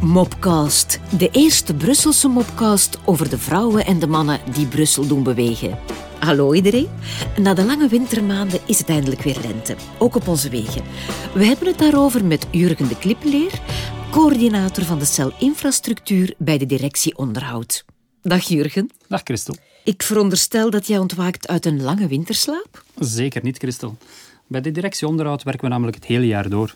Mopcast, de eerste Brusselse mopcast over de vrouwen en de mannen die Brussel doen bewegen. Hallo iedereen. Na de lange wintermaanden is het eindelijk weer lente, ook op onze wegen. We hebben het daarover met Jurgen de Klippeleer, coördinator van de cel infrastructuur bij de directie onderhoud. Dag Jurgen. Dag Christel. Ik veronderstel dat jij ontwaakt uit een lange winterslaap? Zeker niet, Christel. Bij de directie onderhoud werken we namelijk het hele jaar door.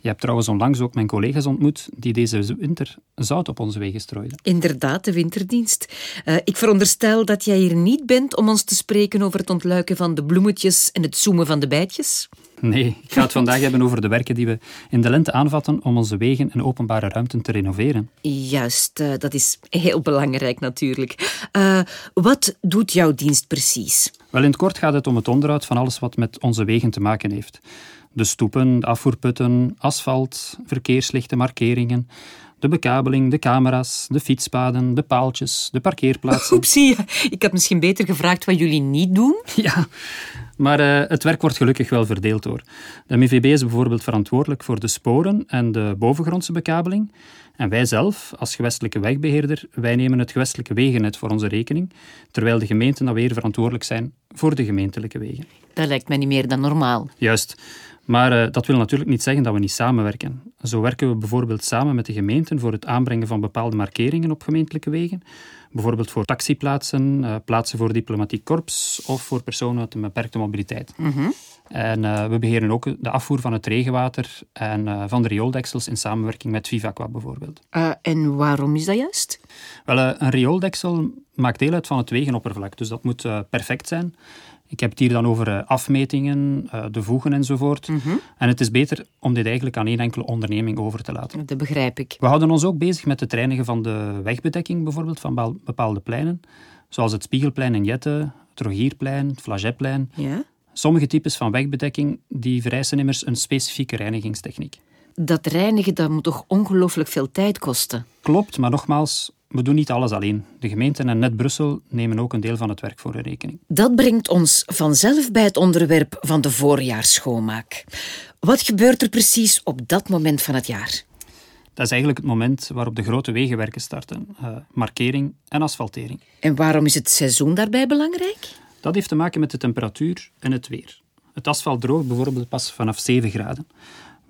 Je hebt trouwens onlangs ook mijn collega's ontmoet die deze winter zout op onze wegen strooiden. Inderdaad, de winterdienst. Uh, ik veronderstel dat jij hier niet bent om ons te spreken over het ontluiken van de bloemetjes en het zoemen van de bijtjes. Nee, ik ga het vandaag hebben over de werken die we in de lente aanvatten om onze wegen en openbare ruimten te renoveren. Juist, uh, dat is heel belangrijk natuurlijk. Uh, wat doet jouw dienst precies? Wel, in het kort gaat het om het onderhoud van alles wat met onze wegen te maken heeft. De stoepen, de afvoerputten, asfalt, verkeerslichten, markeringen, de bekabeling, de camera's, de fietspaden, de paaltjes, de parkeerplaatsen. Oepsie, ik had misschien beter gevraagd wat jullie niet doen. Ja, maar uh, het werk wordt gelukkig wel verdeeld hoor. De MIVB is bijvoorbeeld verantwoordelijk voor de sporen en de bovengrondse bekabeling. En wij zelf, als gewestelijke wegbeheerder, wij nemen het gewestelijke wegennet voor onze rekening, terwijl de gemeenten dan weer verantwoordelijk zijn voor de gemeentelijke wegen. Dat lijkt mij niet meer dan normaal. Juist. Maar uh, dat wil natuurlijk niet zeggen dat we niet samenwerken. Zo werken we bijvoorbeeld samen met de gemeenten voor het aanbrengen van bepaalde markeringen op gemeentelijke wegen. Bijvoorbeeld voor taxiplaatsen, uh, plaatsen voor diplomatiek korps of voor personen met een beperkte mobiliteit. Mm -hmm. En uh, we beheren ook de afvoer van het regenwater en van de riooldeksels in samenwerking met Vivaqua bijvoorbeeld. en waarom is dat juist? Wel, een riooldeksel maakt deel uit van het wegenoppervlak, dus dat moet perfect zijn. Ik heb het hier dan over afmetingen, de voegen enzovoort. Mm -hmm. En het is beter om dit eigenlijk aan één enkele onderneming over te laten. Dat begrijp ik. We houden ons ook bezig met het reinigen van de wegbedekking bijvoorbeeld van bepaalde pleinen, zoals het Spiegelplein in Jette, het Rogierplein, het Flagetplein. Ja? Sommige types van wegbedekking die vereisen immers een specifieke reinigingstechniek. Dat reinigen dat moet toch ongelooflijk veel tijd kosten? Klopt, maar nogmaals, we doen niet alles alleen. De gemeenten en Net Brussel nemen ook een deel van het werk voor hun rekening. Dat brengt ons vanzelf bij het onderwerp van de voorjaarsschoonmaak. Wat gebeurt er precies op dat moment van het jaar? Dat is eigenlijk het moment waarop de grote wegenwerken starten. Uh, markering en asfaltering. En waarom is het seizoen daarbij belangrijk? Dat heeft te maken met de temperatuur en het weer. Het asfalt droogt bijvoorbeeld pas vanaf 7 graden.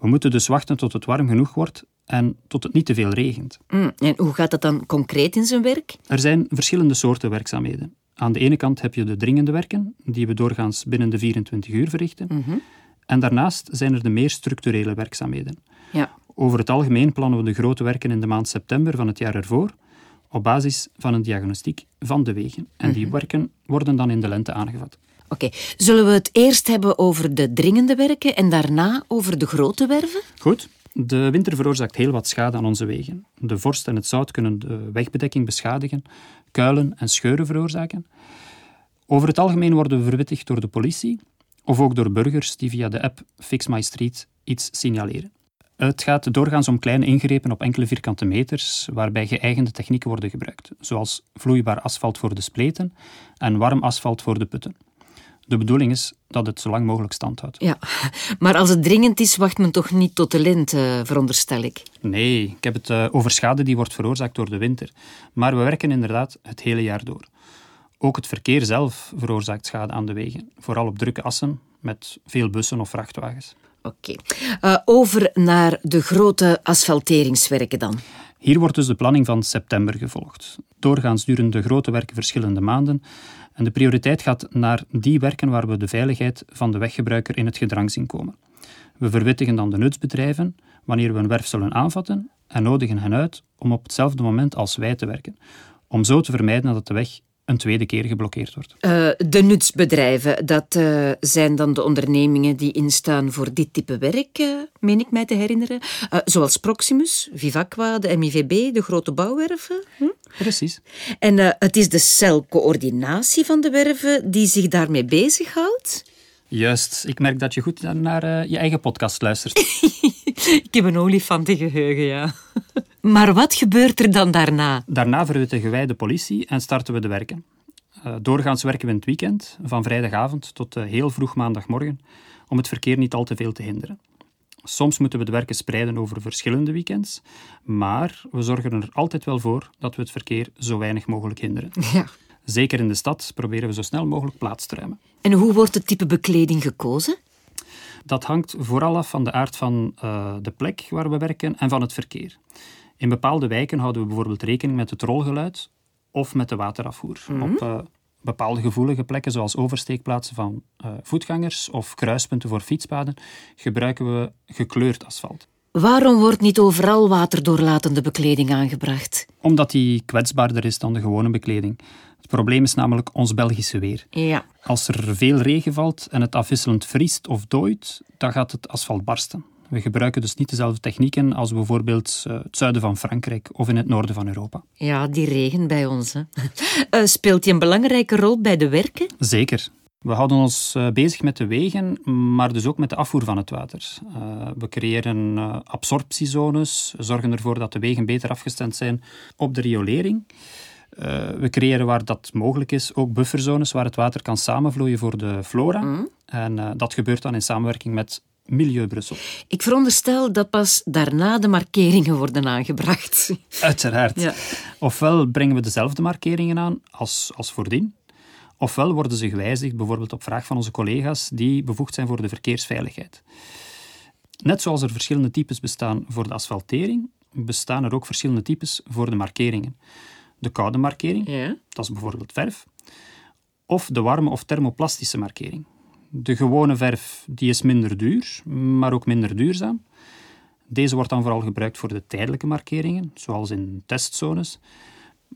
We moeten dus wachten tot het warm genoeg wordt en tot het niet te veel regent. Mm, en hoe gaat dat dan concreet in zijn werk? Er zijn verschillende soorten werkzaamheden. Aan de ene kant heb je de dringende werken, die we doorgaans binnen de 24 uur verrichten. Mm -hmm. En daarnaast zijn er de meer structurele werkzaamheden. Ja. Over het algemeen plannen we de grote werken in de maand september van het jaar ervoor, op basis van een diagnostiek van de wegen. En Mhm. die werken worden dan in de lente aangevat. Oké, okay. zullen we het eerst hebben over de dringende werken en daarna over de grote werven? Goed. De winter veroorzaakt heel wat schade aan onze wegen. De vorst en het zout kunnen de wegbedekking beschadigen, kuilen en scheuren veroorzaken. Over het algemeen worden we verwittigd door de politie of ook door burgers die via de app Fix My Street iets signaleren. Het gaat doorgaans om kleine ingrepen op enkele vierkante meters, waarbij geëigende technieken worden gebruikt, zoals vloeibaar asfalt voor de spleten en warm asfalt voor de putten. De bedoeling is dat het zo lang mogelijk stand houdt. Ja, maar als het dringend is, wacht men toch niet tot de lente, veronderstel ik? Nee, ik heb het uh, over schade die wordt veroorzaakt door de winter. Maar we werken inderdaad het hele jaar door. Ook het verkeer zelf veroorzaakt schade aan de wegen, vooral op drukke assen met veel bussen of vrachtwagens. Oké. Okay. Uh, over naar de grote asfalteringswerken dan. Hier wordt dus de planning van september gevolgd. Doorgaans duren de grote werken verschillende maanden en de prioriteit gaat naar die werken waar we de veiligheid van de weggebruiker in het gedrang zien komen. We verwittigen dan de nutsbedrijven wanneer we een werf zullen aanvatten en nodigen hen uit om op hetzelfde moment als wij te werken, om zo te vermijden dat de weg een tweede keer geblokkeerd wordt. Uh, de nutsbedrijven, dat uh, zijn dan de ondernemingen die instaan voor dit type werk, uh, meen ik mij te herinneren. zoals Proximus, Vivaqua, de MIVB, de grote bouwwerven. Hm? Precies. En het is de celcoördinatie van de werven die zich daarmee bezighoudt? Juist. Ik merk dat je goed naar je eigen podcast luistert. ik heb een olifantengeheugen, ja. Maar wat gebeurt er dan daarna? Daarna verwittigen wij de politie en starten we de werken. Uh, doorgaans werken we in het weekend, van vrijdagavond tot uh, heel vroeg maandagmorgen, om het verkeer niet al te veel te hinderen. Soms moeten we de werken spreiden over verschillende weekends, maar we zorgen er altijd wel voor dat we het verkeer zo weinig mogelijk hinderen. Ja. Zeker in de stad proberen we zo snel mogelijk plaats te ruimen. En hoe wordt het type bekleding gekozen? Dat hangt vooral af van de aard van uh, de plek waar we werken en van het verkeer. In bepaalde wijken houden we bijvoorbeeld rekening met het rolgeluid of met de waterafvoer. Mm -hmm. Op uh, bepaalde gevoelige plekken, zoals oversteekplaatsen van uh, voetgangers of kruispunten voor fietspaden, gebruiken we gekleurd asfalt. Waarom wordt niet overal waterdoorlatende bekleding aangebracht? Omdat die kwetsbaarder is dan de gewone bekleding. Het probleem is namelijk ons Belgische weer. Ja. Als er veel regen valt en het afwisselend vriest of dooit, dan gaat het asfalt barsten. We gebruiken dus niet dezelfde technieken als bijvoorbeeld uh, het zuiden van Frankrijk of in het noorden van Europa. Ja, die regen bij ons. Hè. Uh, speelt die een belangrijke rol bij de werken? Zeker. We houden ons uh, bezig met de wegen, maar dus ook met de afvoer van het water. we creëren absorptiezones, zorgen ervoor dat de wegen beter afgestemd zijn op de riolering. Uh, we creëren waar dat mogelijk is ook bufferzones waar het water kan samenvloeien voor de flora. Mm. En uh, dat gebeurt dan in samenwerking met Milieu Brussel. Ik veronderstel dat pas daarna de markeringen worden aangebracht. Uiteraard. Ja. Ofwel brengen we dezelfde markeringen aan als, als voordien, ofwel worden ze gewijzigd, bijvoorbeeld op vraag van onze collega's die bevoegd zijn voor de verkeersveiligheid. Net zoals er verschillende types bestaan voor de asfaltering, bestaan er ook verschillende types voor de markeringen de koude markering, ja. dat is bijvoorbeeld verf, of de warme of thermoplastische markering. De gewone verf die is minder duur, maar ook minder duurzaam. Deze wordt dan vooral gebruikt voor de tijdelijke markeringen, zoals in testzones.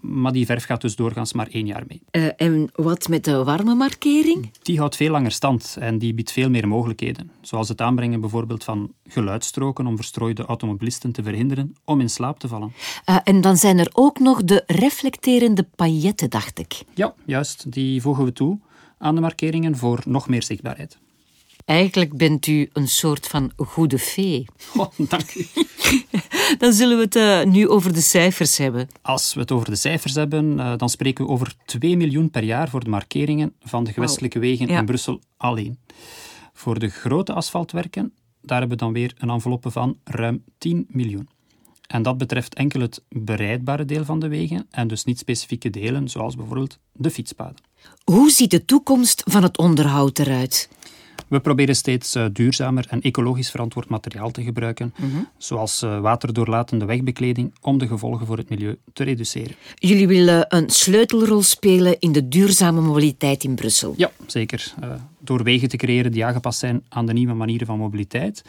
Maar die verf gaat dus doorgaans maar één jaar mee. Uh, en wat met de warme markering? Die houdt veel langer stand en die biedt veel meer mogelijkheden. Zoals het aanbrengen bijvoorbeeld van geluidsstroken om verstrooide automobilisten te verhinderen om in slaap te vallen. Uh, en dan zijn er ook nog de reflecterende pailletten, dacht ik. Ja, juist. Die voegen we toe aan de markeringen voor nog meer zichtbaarheid. Eigenlijk bent u een soort van goede fee. Oh, dank u. Dan zullen we het uh, nu over de cijfers hebben. Als we het over de cijfers hebben, uh, dan spreken we over 2 miljoen per jaar voor de markeringen van de gewestelijke wegen ja. in Brussel alleen. Voor de grote asfaltwerken, daar hebben we dan weer een enveloppe van ruim 10 miljoen. En dat betreft enkel het bereidbare deel van de wegen en dus niet specifieke delen, zoals bijvoorbeeld de fietspaden. Hoe ziet de toekomst van het onderhoud eruit? We proberen steeds uh, duurzamer en ecologisch verantwoord materiaal te gebruiken, Mhm. zoals uh, waterdoorlatende wegbekleding, om de gevolgen voor het milieu te reduceren. Jullie willen een sleutelrol spelen in de duurzame mobiliteit in Brussel. Ja, zeker. Uh, door wegen te creëren die aangepast zijn aan de nieuwe manieren van mobiliteit.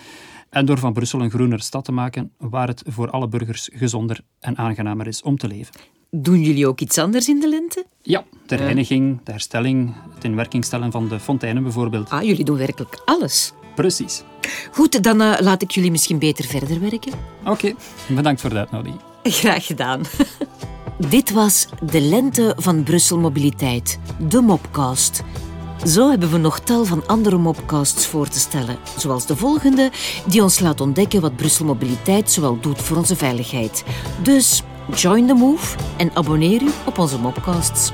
En door van Brussel een groenere stad te maken waar het voor alle burgers gezonder en aangenamer is om te leven. Doen jullie ook iets anders in de lente? Ja, de reiniging, de herstelling, het in werking stellen van de fonteinen bijvoorbeeld. Ah, jullie doen werkelijk alles. Precies. Goed, dan uh, laat ik jullie misschien beter verder werken. Oké, okay, bedankt voor de uitnodiging. Graag gedaan. Dit was de lente van Brussel Mobiliteit, de Mopcast. Zo hebben we nog tal van andere mopcasts voor te stellen, zoals de volgende, die ons laat ontdekken wat Brussel Mobiliteit zoal doet voor onze veiligheid. Dus join the move en abonneer u op onze mopcasts.